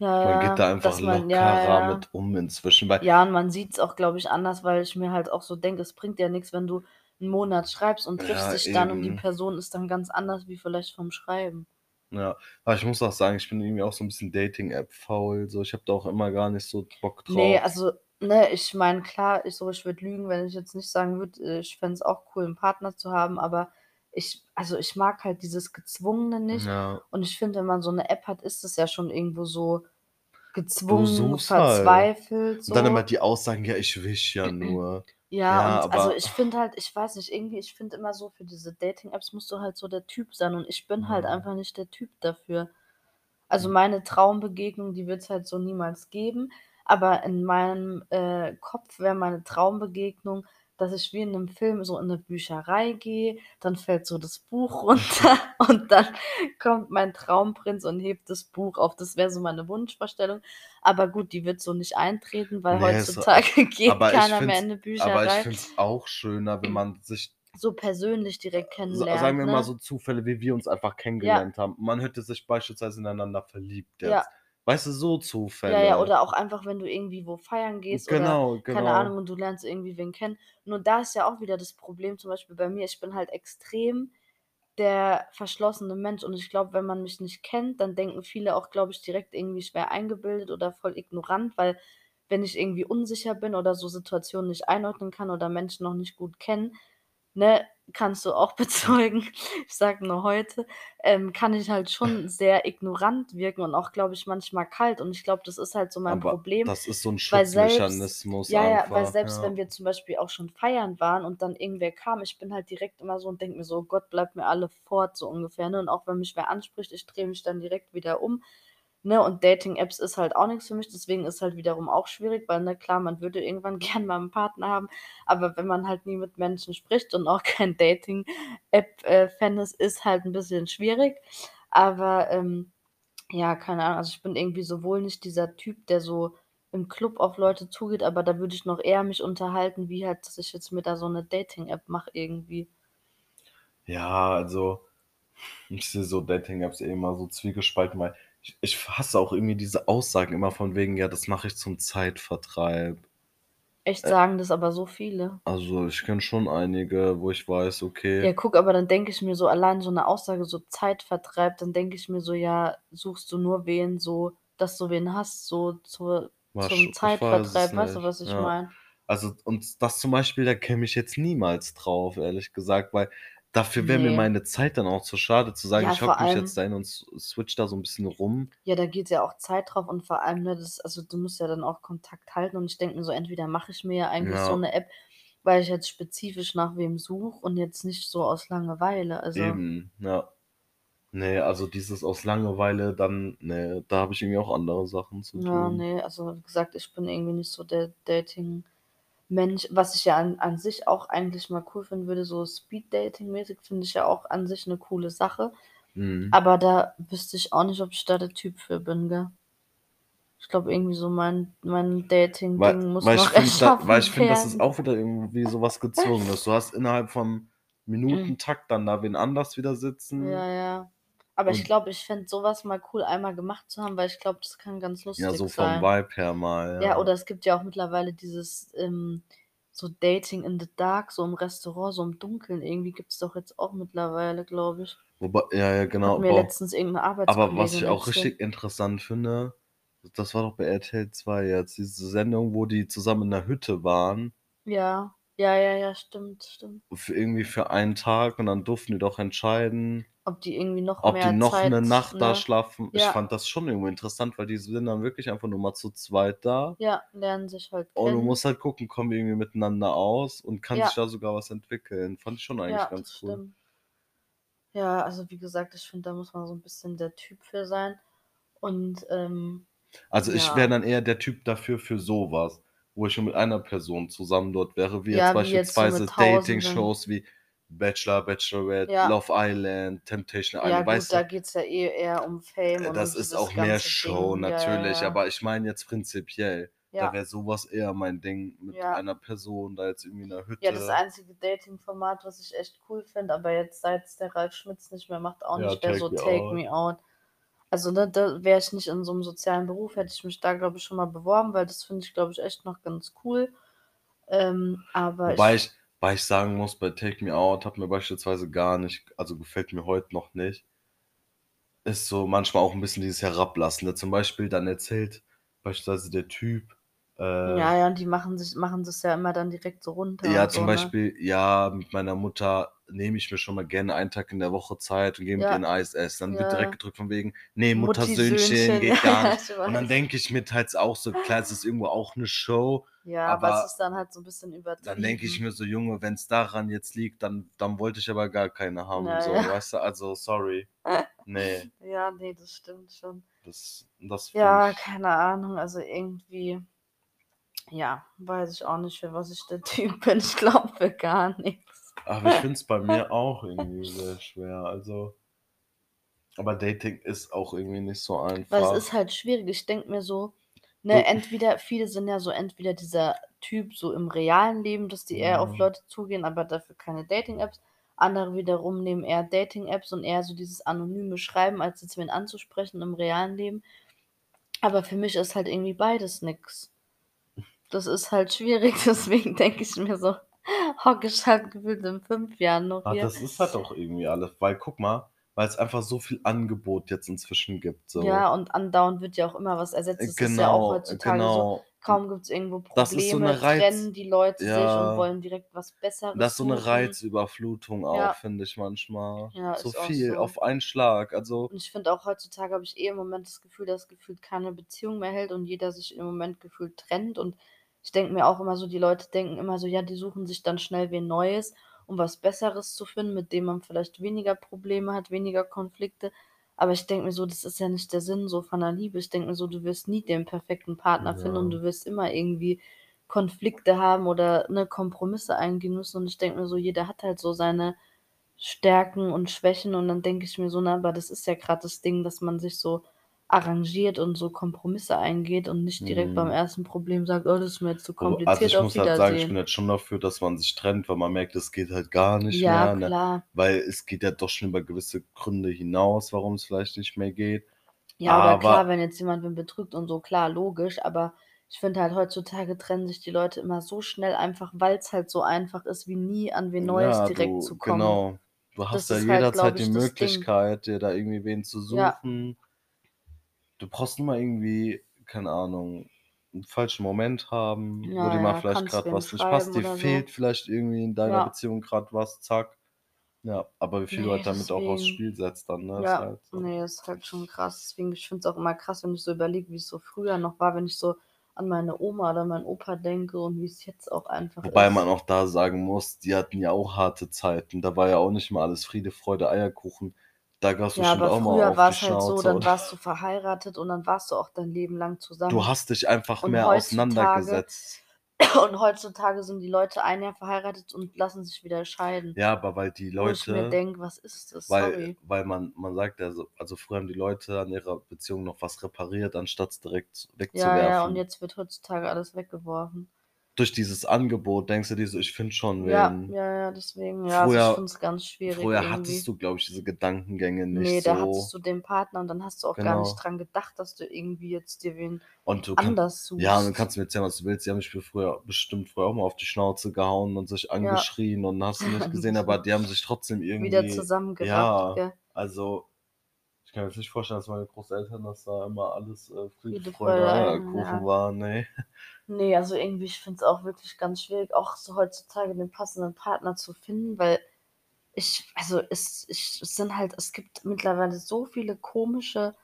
Ja, man geht ja, da einfach man ja, lockerer ja. mit um inzwischen, weil Ja, und man sieht's auch, glaube ich, anders, weil ich mir halt auch so denke, es bringt ja nix, wenn du 'n Monat schreibst und triffst Ja, dich dann und die eben. Person ist dann ganz anders wie vielleicht vom Schreiben. Ja, aber ich muss auch sagen, ich bin irgendwie auch so 'n bisschen Dating-App faul, so. Ich habe da auch immer gar nicht so Bock drauf. also, ne, ich meine, klar, ich so ich würde lügen, wenn ich jetzt nicht sagen würde, äh, ich fände es auch cool, 'n Partner zu haben, aber ich also, ich mag halt dieses Gezwungene nicht Ja. und ich finde, wenn man so 'ne App hat, ist es ja schon irgendwo so gezwungen, halt. verzweifelt Und dann immer so. die Aussagen: „Ja, ich wisch ja nur.“ Ja, Ja, und also, ich finde halt ich weiß nicht, irgendwie ich finde immer so, für diese Dating-Apps musst du halt so der Typ sein und ich bin halt Ja. einfach nicht der Typ dafür. Also, meine Traumbegegnung, die wird's halt so niemals geben, aber in meinem, äh, Kopf wäre meine Traumbegegnung, dass ich wie in 'nem Film so in 'ne Bücherei gehe, dann fällt so das Buch runter und dann kommt mein Traumprinz und hebt das Buch auf. Das wäre so meine Wunschvorstellung. Aber gut, die wird so nicht eintreten, weil Ne, so heutzutage geht aber ich keiner mehr in es 'ne aber ich Bücherei. finde es auch schöner, wenn man sich So persönlich direkt sa sagen wir mal ne? so Zufälle, wie wir uns einfach Ja. kennengelernt haben. Man hätte sich beispielsweise ineinander verliebt Ja. Weißt du, so Ja, ja, Zufälle. oder auch einfach, wenn du irgendwie wo feiern gehst oder Genau, keine Ahnung genau. und du lernst irgendwie wen kennen. Nur da ist ja auch wieder das Problem zum Beispiel bei mir, ich bin halt extrem der verschlossene Mensch und ich glaube, wenn man mich nicht kennt, dann denken viele auch, glaube ich, direkt irgendwie, ich wäre eingebildet oder voll ignorant, weil wenn ich irgendwie unsicher bin oder so Situationen nicht einordnen kann oder Menschen noch nicht gut kenne, ne, kannst du auch bezeugen, ich sage nur heute, ähm, kann ich halt schon sehr ignorant wirken und auch, glaube ich, manchmal kalt und ich glaube, das ist halt so mein Aber Problem, das ist so 'n weil selbst Schutzmechanismus ja, ja, weil selbst ja. wenn wir zum Beispiel auch schon feiern waren und dann irgendwer kam, ich bin halt direkt immer so und denke mir so: „Oh Gott, bleibt mir alle fort“, so ungefähr, ne? Und auch wenn mich wer anspricht, ich drehe mich dann direkt wieder um, ne? Und Dating-Apps ist halt auch nix für mich, deswegen ist halt wiederum auch schwierig, weil, ne, klar, man würde irgendwann gern mal 'n Partner haben, aber wenn man halt nie mit Menschen spricht und auch kein Dating-App äh, ist, ist halt 'n bisschen schwierig. Aber, ähm, ja, keine Ahnung, also, ich bin irgendwie sowohl nicht dieser Typ, der so im Club auf Leute zugeht, aber da würde ich noch eher mich unterhalten, wie halt, dass ich jetzt mir da so 'ne Dating-App mache irgendwie. Ja, also, ich sehe so Dating-Apps eh immer so zwiegespalten, weil ich ich hasse auch irgendwie diese Aussagen immer von wegen: „Ja, das mache ich zum Zeitvertreib.“ Echt, Äh sagen das aber so viele? Also, ich kenne schon einige, wo ich weiß, okay Ja, guck, aber dann denke ich mir so, allein so 'ne Aussage, so Zeitvertreib, dann denke ich mir so: „Ja, suchst du nur wen so dass du wen hast, so zur zum Zeitvertreib“, weißt du, was ich ja. meine? Also, und das zum Beispiel, da käme ich jetzt niemals drauf, ehrlich gesagt, weil dafür wäre mir Ne. meine Zeit dann auch zu schade zu sagen: Ja, „Ich hocke mich jetzt allem da hin und s switche da so 'n bisschen rum.“ Ja, da geht ja auch Zeit drauf und vor allem, ne, das also, du musst ja dann auch Kontakt halten und ich denke mir so, entweder mache ich mir ja eigentlich so Ja. 'ne App, weil ich jetzt spezifisch nach wem suche und jetzt nicht so aus Langeweile, also Eben, ja. Ne, also, dieses aus Langeweile dann ne, da habe ich irgendwie auch andere Sachen zu Ja, tun. ne, also, wie gesagt, ich bin irgendwie nicht so der Dating-Mensch. Was ich ja an an sich auch eigentlich mal cool finden würde, so Speed-Dating-mäßig, finde ich ja auch an sich 'ne coole Sache. Mhm. Aber da wüsste ich auch nicht, ob ich da der Typ für bin, gell? Ich glaube irgendwie so mein mein Dating-Ding muss weil ich noch finde da weil erschaffen ich finde, das ist auch wieder irgendwie so was Gezwungenes. Du hast innerhalb von Hm. Minutentakt dann da wen anders wieder Ja, sitzen. ja. Aber ich Und glaube, ich fände so was mal cool, einmal gemacht zu haben, weil ich glaube, das kann ganz Ja, lustig so vom sein. Vibe her mal, Ja, ja. oder es gibt ja auch mittlerweile dieses, ähm, so Dating in the Dark, so im Restaurant, so im Dunkeln irgendwie gibt's doch jetzt auch mittlerweile, glaube ich. Wobei ja, ja, Hat genau, mir boah. letztens irgend 'ne Aber was ich auch richtig interessant finde, das war doch bei RTL 2 jetzt, diese Sendung, wo die zusammen in 'ner Hütte waren Ja. Ja, ja, ja, stimmt, stimmt. für irgendwie für einen Tag und dann durften die doch entscheiden, Ob die irgendwie noch ob die mehr noch 'ne Zeit, Nacht da ne? schlafen. Ich Ja. fand das schon irgendwo interessant, weil die sind dann wirklich einfach nur mal zu zweit da Ja, lernen sich halt und du kennen. musst halt gucken, kommen die irgendwie miteinander aus und kann sich Ja. da sogar was entwickeln. Fand ich schon eigentlich Ja, ganz cool. stimmt. Ja, also, wie gesagt, ich finde, da muss man so 'n bisschen der Typ für sein und, ähm, Also, ich wäre dann eher der Typ dafür für so was, wo ich nur mit einer Person zusammen dort wäre, wie jetzt beispielsweise. Dating-Shows wie Bachelor, Bachelorette, Ja. Love Island, Temptation Ja Island, gut, weißt du? da geht's ja eh eher um Fame Äh, und das ist auch mehr Show Ding. Ja, ja, natürlich, ja. aber ich meine jetzt prinzipiell, da Ja. wäre so was eher mein Ding, mit Ja. einer Person da jetzt irgendwie in 'ner Ja, das Hütte. einzige Dating-Format, was ich echt cool finde, aber jetzt seit's der Ralf Schmitz nicht mehr macht, auch Ja, nicht, wäre so Take Me Take Out. Me Out. Also, ne, da wäre ich nicht in so 'nem sozialen Beruf, hätte ich mich da, glaube ich, schon mal beworben, weil das finde ich, glaube ich, echt noch ganz cool. Ähm, aber Wobei ich ich wobei ich sagen muss, bei Take Me Out hat mir beispielsweise gar nicht also, gefällt mir heute noch nicht ist so manchmal auch 'n bisschen dieses Herablassende. Zum Beispiel, dann erzählt beispielsweise der Typ, äh Ja, ja, und die machen sich machen das ja immer dann direkt so runter Ja, zum so, ne? Beispiel: „Ja, mit meiner Mutter nehme ich mir schon mal gerne einen Tag in der Woche Zeit und gehe mit Ja. 'n Eis essen.“ Dann wird direkt Ja. gedrückt von wegen: „Ne, Muttersöhnchen Mutti-Söhnchen, ja, geht gar ja, nicht.“ ich Und dann denke ich mir teils auch so, klar, es ist irgendwo auch 'ne Show, Ja, aber es aber ist dann halt so 'n bisschen dann denke ich übertrieben. mir so: „Junge, wenn's daran jetzt liegt, dann dann wollte ich aber gar keine haben“, Ja, so, ja. weißt du? Also, sorry. Ne. Ja, ne, das stimmt schon. Das das Ja, keine Ahnung, also, irgendwie ja, weiß ich auch nicht, für was ich der Typ bin. Ich glaube für gar nix. Aber ich finde es bei mir auch irgendwie sehr schwer, also aber Dating ist auch irgendwie nicht so Weil es einfach. ist halt schwierig. Ich denke mir so, ne, entweder viele sind ja so entweder dieser Typ so im realen Leben, dass die eher auf Ja. Leute zugehen, aber dafür keine Dating-Apps. Andere wiederum nehmen eher Dating-Apps und eher so dieses anonyme Schreiben, als jetzt wen anzusprechen im realen Leben. Aber für mich ist halt irgendwie beides nix. Das ist halt schwierig, deswegen denke ich mir so, hocke ich halt gefühlt in 5 Jahren noch Ah, hier. das ist halt auch irgendwie alles weil guck mal, weil's einfach so viel Angebot jetzt inzwischen gibt, so. Ja, und andauernd wird ja auch immer was ersetzt. Das ist ja auch genau, heutzutage so, genau. kaum gibt's irgendwo Das ist so 'ne Probleme, Reiz trennen die Leute sich und ja. wollen direkt was Das Besseres ist so 'ne suchen. Reizüberflutung auch, Ja. finde ich manchmal. Ja, So viel so. auf einen Schlag, also Und ich finde auch heutzutage habe ich eh im Moment das Gefühl, dass gefühlt keine Beziehung mehr hält und jeder sich im Moment gefühlt trennt. Und ich denke mir auch immer so, die Leute denken immer so: „Ja, die suchen sich dann schnell wen Neues, um was Besseres zu finden, mit dem man vielleicht weniger Probleme hat, weniger Konflikte.“ Aber ich denke mir so, das ist ja nicht der Sinn so von 'ner Liebe. Ich denke mir so, du wirst nie den perfekten Partner finden und Ja. du wirst immer irgendwie Konflikte haben oder, ne, Kompromisse eingehen müssen. Und ich denke mir so, jeder hat halt so seine Stärken und Schwächen und dann denke ich mir so: „Na, aber das ist ja grad das Ding, dass man sich so arrangiert und so Kompromisse eingeht und nicht direkt beim Mhm. ersten Problem sagt: ‚Oh, das ist mir jetzt zu also, kompliziert, ich auf muss halt sagen, ich Wiedersehen.'“ bin jetzt schon dafür, dass man sich trennt, weil man merkt, es geht halt gar nicht Ja, mehr, ne? klar. Weil es geht ja doch schon über gewisse Gründe hinaus, warum's vielleicht nicht mehr geht. Ja, oder klar, Aber wenn jetzt jemand wen betrügt und so, klar, logisch, aber ich finde halt, heutzutage trennen sich die Leute immer so schnell einfach, weil's halt so einfach ist, wie nie an wen Neues Ja, direkt du zu kommen. genau. Du hast Das ja halt, jederzeit glaube die ich. Möglichkeit, dir da irgendwie wen zu Ja. Du brauchst nur mal irgendwie, keine Ahnung, 'n falschen Moment haben, wo Ja, dir mal ja, vielleicht wem was nicht passt. Dir oder so. fehlt vielleicht irgendwie in deiner Ja. Beziehung grad was, zack. Ja, aber wie viel du Ne, halt damit auch aufs deswegen. Spiel setzt dann, ne, ist Ja, halt so. ne, ist halt schon krass. Deswegen, ich finde es auch immer krass, wenn ich so überlege, wie's so früher noch war, wenn ich so an meine Oma oder meinen Opa denke und wie's jetzt auch einfach Wobei ist. man auch da sagen muss, die hatten ja auch harte Zeiten. Da war ja auch nicht immer alles Friede, Freude, Eierkuchen. Da gab's Ja, bestimmt aber auch mal früher die war's halt so, dann warst du verheiratet und dann warst du auch dein Leben lang Du zusammen. hast dich einfach Und mehr auseinandergesetzt. und heutzutage sind die Leute ein Jahr verheiratet und lassen sich wieder scheiden. Ja, aber weil die Wo ich mir Leute denke: „Was ist das? weil Sorry.“ weil man man sagt ja so also, früher haben die Leute an ihrer Beziehung noch was repariert, anstatt's direkt Ja, ja, und wegzuwerfen. jetzt wird heutzutage alles weggeworfen. Durch dieses Angebot denkst du dir so: „Ich finde schon Ja, wen.“ ja, ja, deswegen, ja, also, ich Früher finde es ganz schwierig früher irgendwie. hattest du, glaube ich, diese Gedankengänge nicht da so. hattest du den Partner und dann hast du auch gar nicht Genau. dran gedacht, dass du irgendwie jetzt dir wen Und du kann anders ja, und du suchst. kannst mir erzählen, was du willst. Die haben mich früher bestimmt früher auch mal auf die Schnauze gehauen und sich Ja. angeschrien und hast du nicht gesehen, aber die haben sich trotzdem Wieder irgendwie zusammengerafft, ja, gell? also, kann mir jetzt nicht vorstellen, dass meine Großeltern dass da immer alles, äh, Friede, Freude, Freude, Eier Eierkuchen ja. war, ne. Ne, also, irgendwie, ich finde es auch wirklich ganz schwierig, auch so heutzutage den passenden Partner zu finden, weil ich also, es ich es sind halt es gibt mittlerweile so viele komische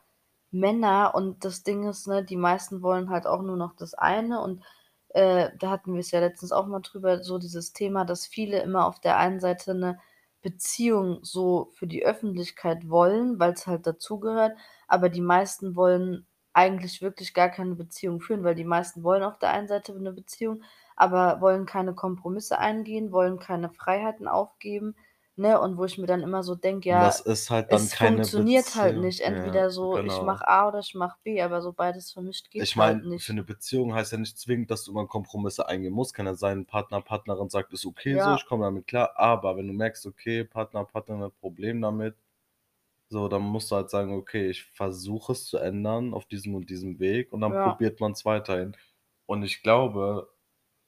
Männer und das Ding ist, ne, die meisten wollen halt auch nur noch das eine und, äh, da hatten wir's ja letztens auch mal drüber, so dieses Thema, dass viele immer auf der einen Seite 'ne Beziehung so für die Öffentlichkeit wollen, weil's halt dazugehört, aber die meisten wollen eigentlich wirklich gar keine Beziehung führen, weil die meisten wollen auf der einen Seite 'ne Beziehung, aber wollen keine Kompromisse eingehen, wollen keine Freiheiten aufgeben, ne? Und wo ich mir dann immer so denke: Und das „Ja, ist halt dann es keine funktioniert halt Beziehung. nicht.“ Ja, Entweder so, ich genau. mache A oder ich mache B, aber so beides vermischt Ich geht halt meine, für nicht. 'ne Beziehung heißt ja nicht zwingend, dass du immer Kompromisse eingehen musst. Kann ja sein, Partner, Partnerin sagt: „Ist okay so, Ja. ich komme damit klar.“ Aber wenn du merkst, okay, Partner, Partnerin hat Problem damit, so, dann musst du halt sagen: „Okay, ich versuche es zu ändern auf diesem und diesem Weg“, und dann Ja. probiert man's weiterhin. Und ich glaube,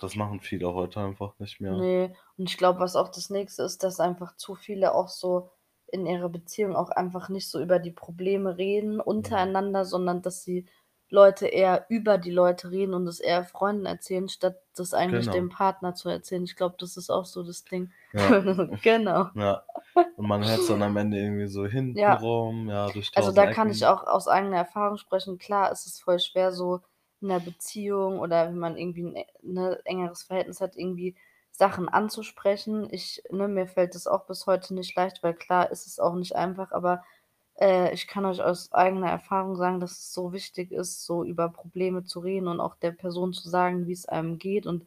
das machen viele heute einfach nicht mehr. Ne, und ich glaube, was auch das Nächste ist, dass einfach zu viele auch so in ihrer Beziehung auch einfach nicht so über die Probleme reden Mhm. untereinander, sondern dass die Leute eher über die Leute reden und es eher Freunden erzählen, statt das eigentlich Genau. dem Partner zu erzählen. Ich glaube, das ist auch so das Ding. Ja. Genau. Ja. Und man hört's dann am Ende irgendwie so Ja. hintenrum, ja, durch Also, 1000 da kann ich Ecken. auch aus eigener Erfahrung sprechen. Klar ist es voll schwer, so in 'ner Beziehung oder wenn man irgendwie 'n e ne, engeres Verhältnis hat, irgendwie Sachen anzusprechen. Ich ne, mir fällt das auch bis heute nicht leicht, weil klar ist es auch nicht einfach, aber, äh, ich kann euch aus eigener Erfahrung sagen, dass es so wichtig ist, so über Probleme zu reden und auch der Person zu sagen, wie's einem geht und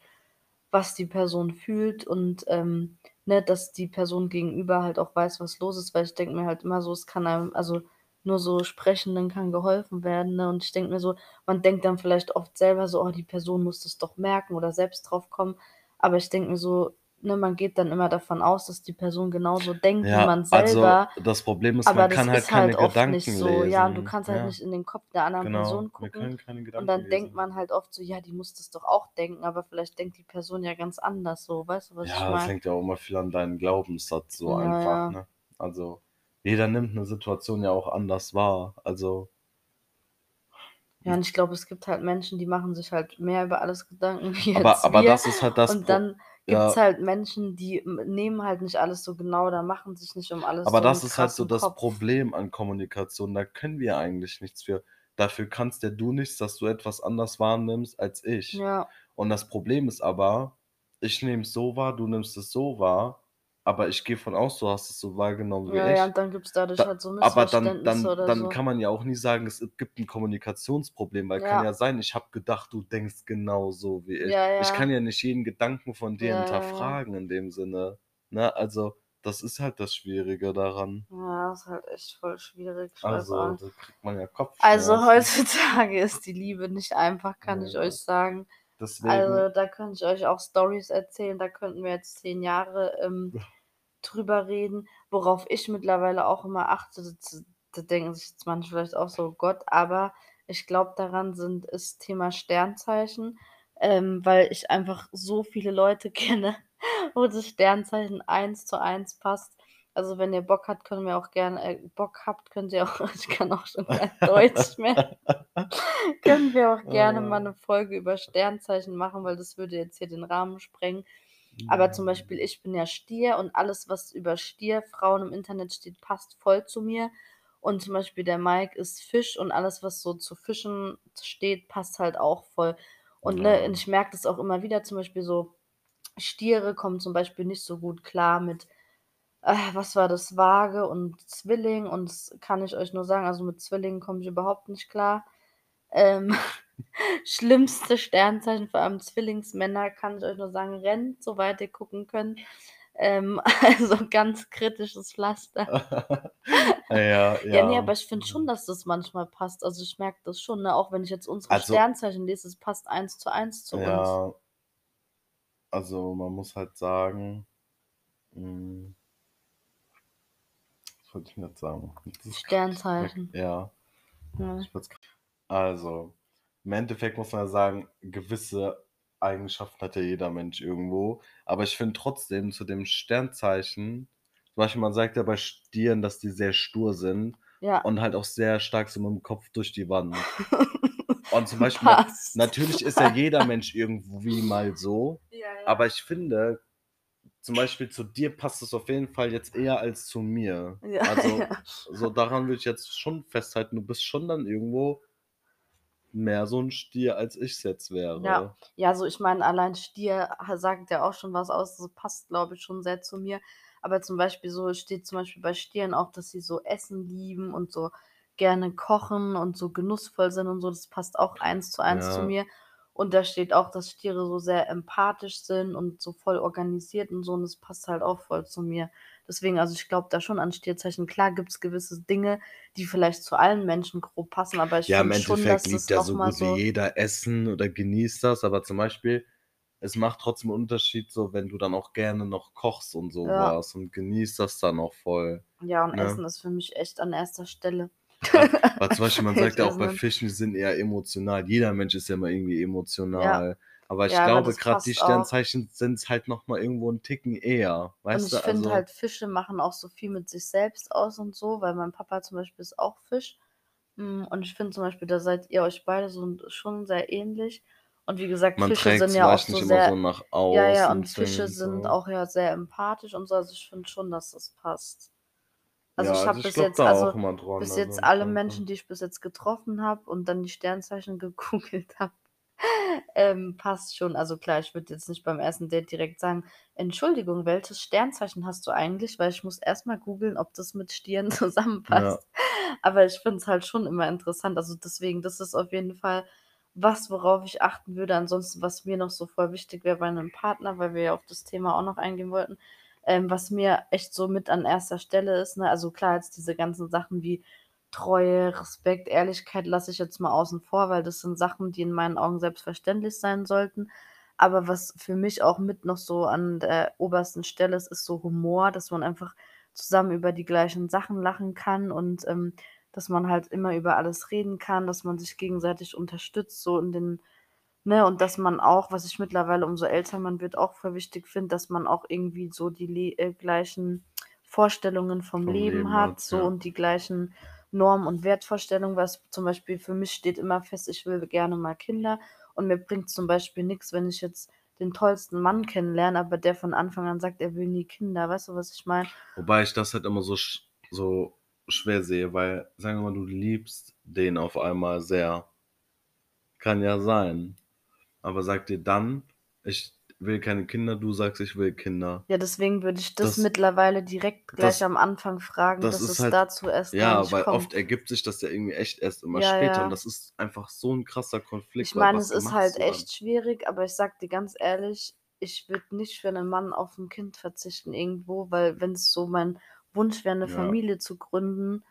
was die Person fühlt und, ähm, ne, dass die Person gegenüber halt auch weiß, was los ist, weil ich denke mir halt immer so, es kann einem also, nur so Sprechenden kann geholfen werden, ne? Und ich denke mir so man denkt dann vielleicht oft selber so: „Oh, die Person muss das doch merken oder selbst drauf kommen.“ Aber ich denke mir so, ne, man geht dann immer davon aus, dass die Person genauso denkt wie Ja, man also, selber, das Problem ist, aber man kann halt halt keine oft Gedanken nicht so. Ja, und du lesen. kannst halt Ja. nicht in den Kopf der anderen Genau, Person gucken und dann denkt lesen. man halt oft so: „Ja, die muss das doch auch denken“, aber vielleicht denkt die Person ja ganz anders so. Weißt du, was ich Ja, das meine? hängt ja auch immer viel an deinem Glaubenssatz so Ja, einfach, ja. ne? Also, jeder nimmt 'ne Situation ja auch anders wahr. Also Ja, und ich glaube, es gibt halt Menschen, die machen sich halt mehr über alles Gedanken wie Aber jetzt aber wir. das ist halt das Und dann gibt's ja. halt Menschen, die nehmen halt nicht alles so genau oder machen sich nicht um alles Aber so das ist halt so das Kopf. Problem an Kommunikation. Da können wir eigentlich nichts für. Dafür kannst ja du nichts, dass du etwas anders wahrnimmst als ich. Ja. Und das Problem ist aber, ich nehme es so wahr, du nimmst es so wahr, aber ich gehe von aus, du hast es so wahrgenommen wie Ja, ja, ich. und dann gibt's dadurch Da halt so aber dann Missverständnisse dann oder dann so. kann man ja auch nie sagen, es gibt 'n Kommunikationsproblem, weil kann Ja. ja sein, ich habe gedacht, du denkst genauso wie ich. Ja, Ich kann ja. ja nicht jeden Gedanken von dir Ja, ja, ja. hinterfragen in dem Sinne, ne? Also, das ist halt das Schwierige daran. Ja, ist halt echt voll schwierig, Also, da kriegt man ja Also, Kopfschmerzen. heutzutage ist die Liebe nicht einfach, kann ich euch sagen. Deswegen Also, da könnte ich euch auch Storys erzählen, da könnten wir jetzt 10 Jahre, ähm, drüber reden. Worauf ich mittlerweile auch immer achte, da denken sich jetzt manche vielleicht auch so: „Gott“, aber ich glaube, daran sind ist Thema Sternzeichen, ähm, weil ich einfach so viele Leute kenne, wo das Sternzeichen 1 zu 1 passt. Also, wenn ihr Bock habt, können wir auch gerne äh, Bock habt, könnt ihr auch ich kann auch schon kein Deutsch mehr. Können wir auch gerne mal Oh. 'ne Folge über Sternzeichen machen, weil das würde jetzt hier den Rahmen sprengen. Aber zum Beispiel, ich bin ja Stier und alles, was über Stierfrauen im Internet steht, passt voll zu mir. Und zum Beispiel der Mike ist Fisch und alles, was so zu Fischen steht, passt halt auch voll. Und, ne, Ja. ich merke das auch immer wieder, zum Beispiel so Stiere kommen zum Beispiel nicht so gut klar mit äh, was war das, Waage und Zwilling und das kann ich euch nur sagen, also, mit Zwillingen komme ich überhaupt nicht klar. Ähm, schlimmste Sternzeichen, vor allem Zwillingsmänner, kann ich euch nur sagen, rennt, soweit ihr gucken könnt. Ähm, also, ganz kritisches Pflaster. Ja, Ja, ja. aber ich finde schon, dass das manchmal passt. Also, ich merke das schon, ne, auch wenn ich jetzt unsere Also Sternzeichen lese, es passt 1 zu 1 zu uns. Ja. Also, man muss halt sagen hm was wollte ich 'n jetzt sagen? Sternzeichen. Ja. Ja. Also, im Endeffekt muss man ja sagen, gewisse Eigenschaften hat ja jeder Mensch irgendwo. Aber ich finde trotzdem zu dem Sternzeichen zum Beispiel, man sagt ja bei Stieren, dass die sehr stur sind Ja. und halt auch sehr stark so mit'm Kopf durch die Wand. Und zum Beispiel Passt. natürlich ist ja jeder Mensch irgendwie mal so, Ja, ja. aber ich finde, zum Beispiel zu dir passt es auf jeden Fall jetzt eher als zu mir. Ja, Also, ja. so daran würde ich jetzt schon festhalten, du bist schon dann irgendwo mehr so 'n Stier, als ich's jetzt Ja. wäre. Ja, also, ich meine, allein Stier sagt ja auch schon was aus. Das passt, glaube ich, schon sehr zu mir. Aber zum Beispiel so es steht zum Beispiel bei Stieren auch, dass sie so Essen lieben und so gerne kochen und so genussvoll sind und so. Das passt auch 1 zu 1 zu Ja. mir. Und da steht auch, dass Stiere so sehr empathisch sind und so voll organisiert und so und das passt halt auch voll zu mir. Deswegen also, ich glaube da schon an Stierzeichen. Klar gibt's gewisse Dinge, die vielleicht zu allen Menschen grob passen, aber ich Ja, im finde schon, dass Endeffekt das liebt ja so gut wie so jeder Essen oder genießt das, aber zum Beispiel, es macht trotzdem 'n Unterschied so, wenn du dann auch gerne noch kochst und so Ja. was und genießt das dann auch voll, Ja, und ne? Essen ist für mich echt an 1. Stelle. Ja, weil zum Beispiel, man sagt ja auch bei. Fischen, die sind eher emotional. Jeder Mensch ist ja mal irgendwie Ja. Aber ich Ja, glaube, grad die. Sternzeichen sind's halt noch mal irgendwo 'n Ticken eher, Und weißt ich du? finde Also halt, Fische machen auch so viel mit sich selbst aus und so, weil mein Papa zum Beispiel ist auch Fisch. Hm, und ich finde zum Beispiel, da seid ihr euch beide so schon sehr ähnlich. Und wie gesagt, Man Fische sind ja auch so sehr so nach ja, ja, außen und Fische und sind so. auch ja sehr empathisch und so. Also, ich finde schon, dass das passt. Also, Ja, ich also, habe ich bis jetzt also, dran, bis also, jetzt alle. Menschen, die ich bis jetzt getroffen habe und dann die Sternzeichen gegoogelt habe, ähm, passt schon. Also, klar, ich würde jetzt nicht beim 1. Date direkt sagen: „Entschuldigung, welches Sternzeichen hast du eigentlich?“ Weil ich muss erst mal googeln, ob das mit Stieren Ja. zusammenpasst. Aber ich finde es halt schon immer interessant. Also, deswegen, das ist auf jeden Fall was, worauf ich achten würde. Ansonsten, was mir noch so voll wichtig wäre bei 'nem Partner, weil wir ja auf das Thema auch noch eingehen wollten, ähm, was mir echt so mit an 1. Stelle ist, ne also, klar, jetzt diese ganzen Sachen wie Treue, Respekt, Ehrlichkeit lasse ich jetzt mal außen vor, weil das sind Sachen, die in meinen Augen selbstverständlich sein sollten. Aber was für mich auch mit noch so an der obersten Stelle ist, ist so Humor, dass man einfach zusammen über die gleichen Sachen lachen kann und, ähm, dass man halt immer über alles reden kann, dass man sich gegenseitig unterstützt, so in den ne, und dass man auch, was ich mittlerweile, umso älter man wird, auch voll wichtig finde, dass man auch irgendwie so die äh, gleichen Vorstellungen vom Vom Leben Leben hat, hat, so ja. und die gleichen Normen und Wertvorstellungen, was zum Beispiel für mich steht immer fest, ich will gerne mal Kinder und mir bringt's zum Beispiel nix, wenn ich jetzt den tollsten Mann kennenlerne, aber der von Anfang an sagt, er will nie Kinder. Weißt du, was ich meine? Wobei ich das halt immer so sch so schwer sehe, weil, sagen wir mal, du liebst den auf einmal sehr. Kann ja sein. Aber sagt dir dann: „Ich will keine Kinder“, du sagst: „Ich will Kinder.“ Ja, deswegen würde ich das Das mittlerweile direkt gleich das am Anfang fragen, das dass es halt dazu erst ja, weil kommt. oft ergibt sich das ja irgendwie echt erst immer Ja, später und ja. das ist einfach so 'n krasser Konflikt, Ich meine, es ist halt echt schwierig, aber ich sage dir ganz ehrlich, ich würde nicht für 'nen Mann auf 'n Kind verzichten irgendwo, weil wenn's so mein Wunsch wäre, 'ne Ja. Familie zu gründen,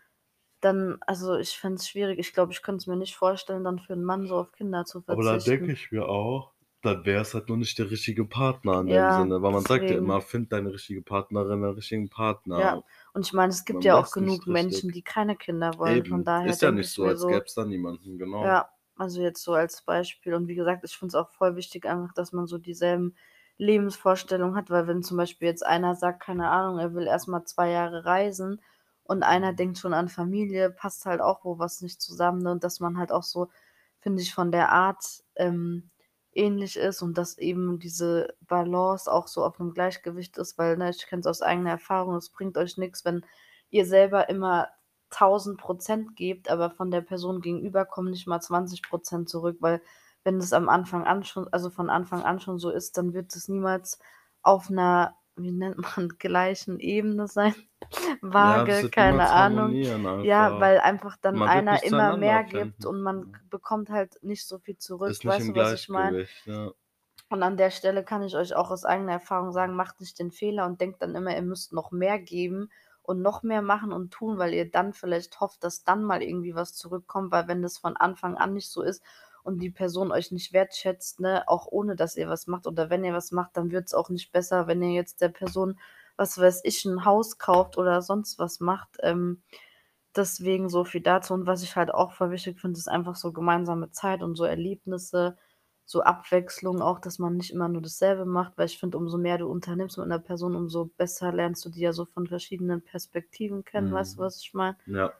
dann also, ich fände es schwierig. Ich glaube, ich könnte es mir nicht vorstellen, dann für 'n Mann so auf Kinder zu Aber da denke verzichten. ich mir auch, dann wär's halt nur nicht der richtige Partner in dem Ja, Sinne, weil man sagt ja deswegen. immer: „Find deine richtige Partnerin, deinen richtigen Partner.“ Ja, und ich meine, es gibt Man ja auch genug Menschen, die keine Kinder wollen. Von Eben, daher ist ja nicht ich so, als so gäb's da niemanden, genau. ja, also jetzt so als Beispiel und wie gesagt, ich finde es auch voll wichtig einfach, dass man so dieselben Lebensvorstellungen hat, weil wenn zum Beispiel jetzt einer sagt, keine Ahnung, er will erst mal 2 Jahre reisen und einer denkt schon an Familie, passt halt auch wo was nicht zusammen, ne? Und dass man halt auch so, finde ich, von der Art, ähm, ähnlich ist und dass eben diese Balance auch so auf 'nem Gleichgewicht ist, weil, ne, ich kenne es aus eigener Erfahrung, es bringt euch nix, wenn ihr selber immer 1000 % gebt, aber von der Person gegenüber kommen nicht mal 20 % zurück, weil wenn das am Anfang an schon also von Anfang an schon so ist, dann wird es niemals auf 'ner, wie nennt man, gleichen Ebene sein, Ja, Waage, wird keine Ahnung. Ja, weil einfach dann Man einer immer mehr gibt finden. und man Ja. bekommt halt nicht so viel zurück. Ist Weißt du, was ich meine? Ja. Und an der Stelle kann ich euch auch aus eigener Erfahrung sagen, macht nicht den Fehler und denkt dann immer, ihr müsst noch mehr geben und noch mehr machen und tun, weil ihr dann vielleicht hofft, dass dann mal irgendwie was zurückkommt, weil wenn das von Anfang an nicht so ist und die Person euch nicht wertschätzt, ne, auch ohne dass ihr was macht oder wenn ihr was macht, dann wird's auch nicht besser, wenn ihr jetzt der Person, was weiß ich, 'n Haus kauft oder sonst was macht. Ähm, deswegen so viel dazu. Und was ich halt auch voll wichtig finde, ist einfach so gemeinsame Zeit und so Erlebnisse, so Abwechslung auch, dass man nicht immer nur dasselbe macht, weil ich finde, umso mehr du unternimmst mit 'ner Person, umso besser lernst du die ja so von verschiedenen Perspektiven kennen. Weißt du, Mhm. was ich meine? Ja,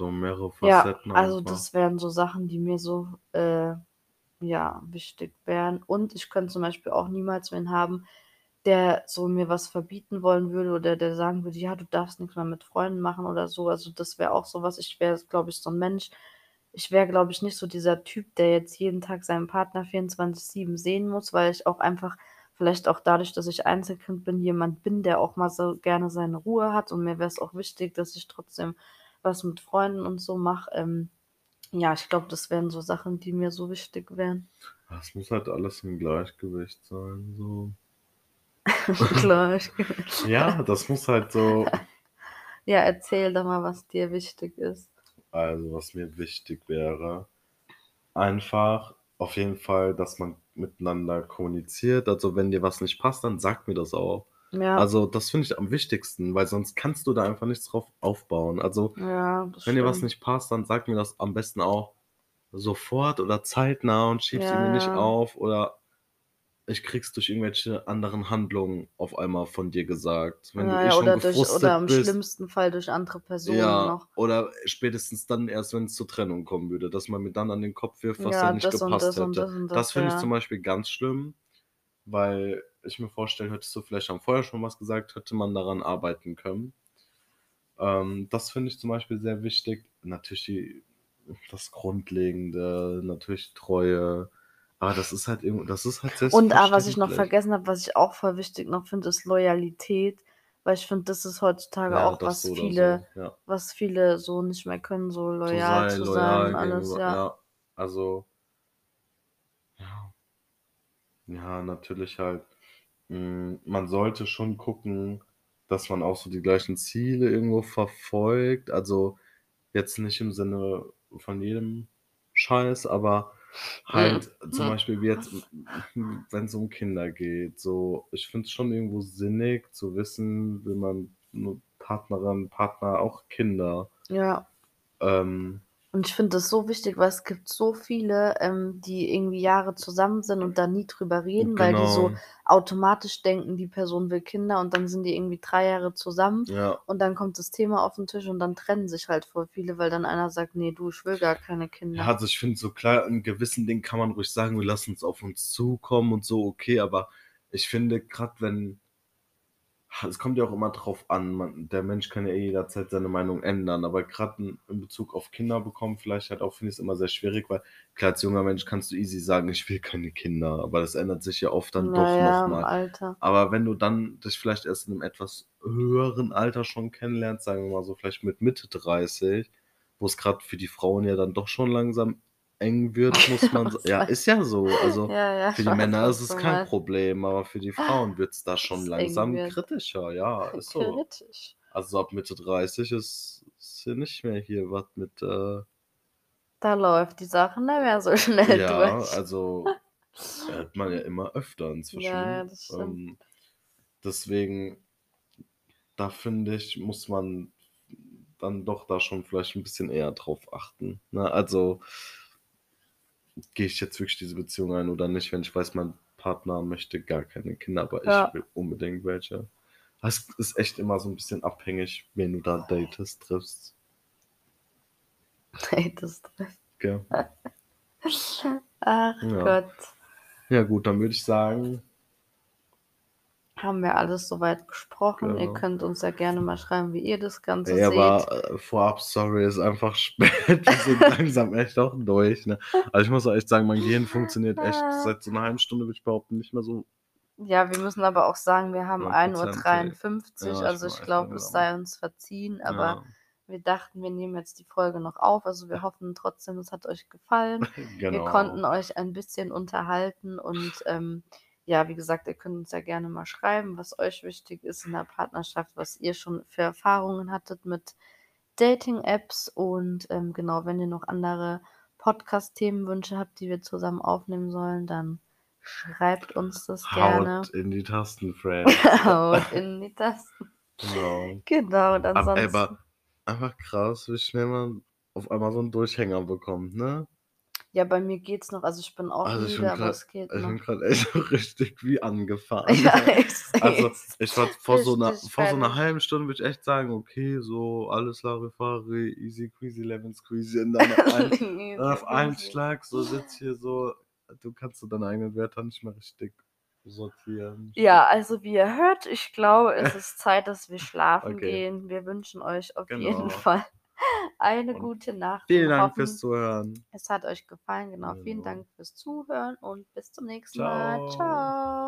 so mehrere Ja, Facetten also einfach. das wären so Sachen, die mir so, äh, ja, wichtig wären. Und ich könnte zum Beispiel auch niemals wen haben, der so mir was verbieten wollen würde oder der sagen würde: „Ja, du darfst nix mehr mit Freunden machen“ oder so. Also, das wäre auch so was. Ich wäre, glaube ich, so 'n Mensch ich wäre, glaube ich, nicht so dieser Typ, der jetzt jeden Tag seinen Partner 24/7 sehen muss, weil ich auch einfach vielleicht auch dadurch, dass ich Einzelkind bin, jemand bin, der auch mal so gerne seine Ruhe hat und mir wäre es auch wichtig, dass ich trotzdem was mit Freunden und so mache. Ähm, ja, ich glaube, das wären so Sachen, die mir so wichtig wären. Es muss halt alles im Gleichgewicht sein, so. Gleichgewicht. Ja, das muss halt so Ja, erzähl doch mal, was dir wichtig ist. Also, was mir wichtig wäre, einfach auf jeden Fall, dass man miteinander kommuniziert. Also, wenn dir was nicht passt, dann sag mir das auch. Ja. Also, das finde ich am wichtigsten, weil sonst kannst du da einfach nichts drauf aufbauen. Also, Ja, das wenn dir was stimmt. nicht passt, dann sag mir das am besten auch sofort oder zeitnah und schieb's Ja, irgendwie nicht ja. auf oder ich krieg's durch irgendwelche anderen Handlungen auf einmal von dir gesagt. Wenn du Ja, eh schon oder durch oder im bist schlimmsten Fall durch andere Personen ja, noch. oder spätestens dann erst, wenn's zur Trennung kommen würde, dass man mir dann an den Kopf wirft, was da Ja, nicht das und gepasst das hätte. das und Das das, finde ich ja. zum Beispiel ganz schlimm, weil ich mir vorstelle, hättest du vielleicht schon vorher schon was gesagt, hätte man daran arbeiten können. Ähm, das finde ich zum Beispiel sehr wichtig. Natürlich die das Grundlegende, natürlich Treue, aber das ist halt irgendwo das ist halt Und, ah, was ich noch vergessen habe, was ich auch voll wichtig noch finde, ist Loyalität, weil ich finde, das ist heutzutage Ja, auch, was so viele so, ja. was viele so nicht mehr können, so Zu loyal sein, zu sein und loyal alles, ja. ja, also ja. Natürlich halt man sollte schon gucken, dass man auch so die gleichen Ziele irgendwo verfolgt. Also, jetzt nicht im Sinne von jedem Scheiß, aber halt zum Beispiel wie jetzt, hm, wenn's um Kinder geht, so. Ich finde es schon irgendwo sinnig zu wissen, will man 'ne Partnerin, Partner, auch Kinder. Ja. Ähm Und ich finde das so wichtig, weil es gibt so viele, ähm, die irgendwie Jahre zusammen sind und da nie drüber reden, weil die so Genau. automatisch denken, die Person will Kinder und dann sind die irgendwie 3 Jahre zusammen Ja. und dann kommt das Thema auf 'n Tisch und dann trennen sich halt voll viele, weil dann einer sagt: „Ne, du, ich will gar keine Ja, Kinder.“ also, ich finde so klar, in gewissen Dingen kann man ruhig sagen: „Wir lassen's auf uns zukommen“ und so, okay, aber ich finde, grad wenn es kommt ja auch immer drauf an, man der Mensch kann ja eh jederzeit seine Meinung ändern, aber grad in in Bezug auf Kinder bekommen vielleicht halt auch finde ich's immer sehr schwierig, weil klar, als junger Mensch kannst du easy sagen: „Ich will keine Kinder“, aber das ändert sich ja oft dann Ja, doch noch ja, im mal. Alter. Aber wenn du dann dich vielleicht erst in 'nem etwas höheren Alter schon kennenlernst, sagen wir mal so vielleicht mit Mitte 30, wo's grad für die Frauen ja dann doch schon langsam eng wird, muss man ja, ist ja so. Also, Ja, ja, für die Männer ist es kein. Problem, aber für die Frauen wird's da schon langsam wird. kritischer, ja, ist so. Kritisch. Also, ab Mitte 30 ist ist hier nicht mehr hier was mit, äh Da läuft die Sache nicht mehr so schnell Ja, durch. also hört man ja immer öfter inzwischen. Ja, ja, das stimmt. Ähm, deswegen, da finde ich, muss man dann doch da schon vielleicht ein bisschen eher drauf achten. Ne? Also gehe ich jetzt wirklich diese Beziehung ein oder nicht, wenn ich weiß, mein Partner möchte gar keine Kinder, aber Ja. ich will unbedingt welche. Es ist echt immer so ein bisschen abhängig, wen du da datest, triffst. Das trifft. Gell? Ach Ja. Gott. Ja gut, dann würde ich sagen, Haben wir alles soweit besprochen. Ihr Genau. könnt uns ja gerne mal schreiben, wie ihr das Ganze ey, seht. aber äh, vorab, sorry, ist einfach spät. Wir sind langsam echt auch durch. Ne? Also ich muss auch echt sagen, mein Gehirn funktioniert echt Ah. seit so einer halben Stunde, würde ich behaupten, nicht mehr so. Ja, wir müssen aber auch sagen, wir haben 100%, 1.53 ey. Uhr, Ja, also ich glaube, ja, es sei uns verziehen, aber Ja, wir dachten, wir nehmen jetzt die Folge noch auf. Also wir hoffen trotzdem, es hat euch gefallen. genau. Wir konnten euch ein bisschen unterhalten und ähm, ja, wie gesagt, ihr könnt uns ja gerne mal schreiben, was euch wichtig ist in der Partnerschaft, was ihr schon für Erfahrungen hattet mit Dating-Apps und ähm, genau, wenn ihr noch andere Podcast-Themenwünsche habt, die wir zusammen aufnehmen sollen, dann schreibt uns das gerne. Haut in die Tasten, Friends. Haut in die Tasten. genau. Genau, und Aber, ansonsten. aber einfach krass, wie schnell man auf einmal so einen Durchhänger bekommt, ne? Ja, bei mir geht's noch. Also ich bin auch Also ich müde, bin aber grad- es geht Ich bin noch. gerade echt so richtig wie angefahren. Ja, ich Also seh's. ich war vor so einer Richtig vor so einer halben Stunde würde ich echt sagen, okay, so alles Larifari, easy queasy, lemon squeezy und dann auf einen, dann auf einen Schlag so sitzt hier so, du kannst so deine eigenen Wörter nicht mehr richtig sortieren. Ja, also wie ihr hört, ich glaube, es ist Zeit, dass wir schlafen Okay. gehen. Wir wünschen euch auf Genau. jeden Fall eine Und gute Nacht. Vielen Dank hoffen, fürs Zuhören. Es hat euch gefallen. Genau, vielen Genau. Dank fürs Zuhören und bis zum nächsten Mal. Ciao. Ciao.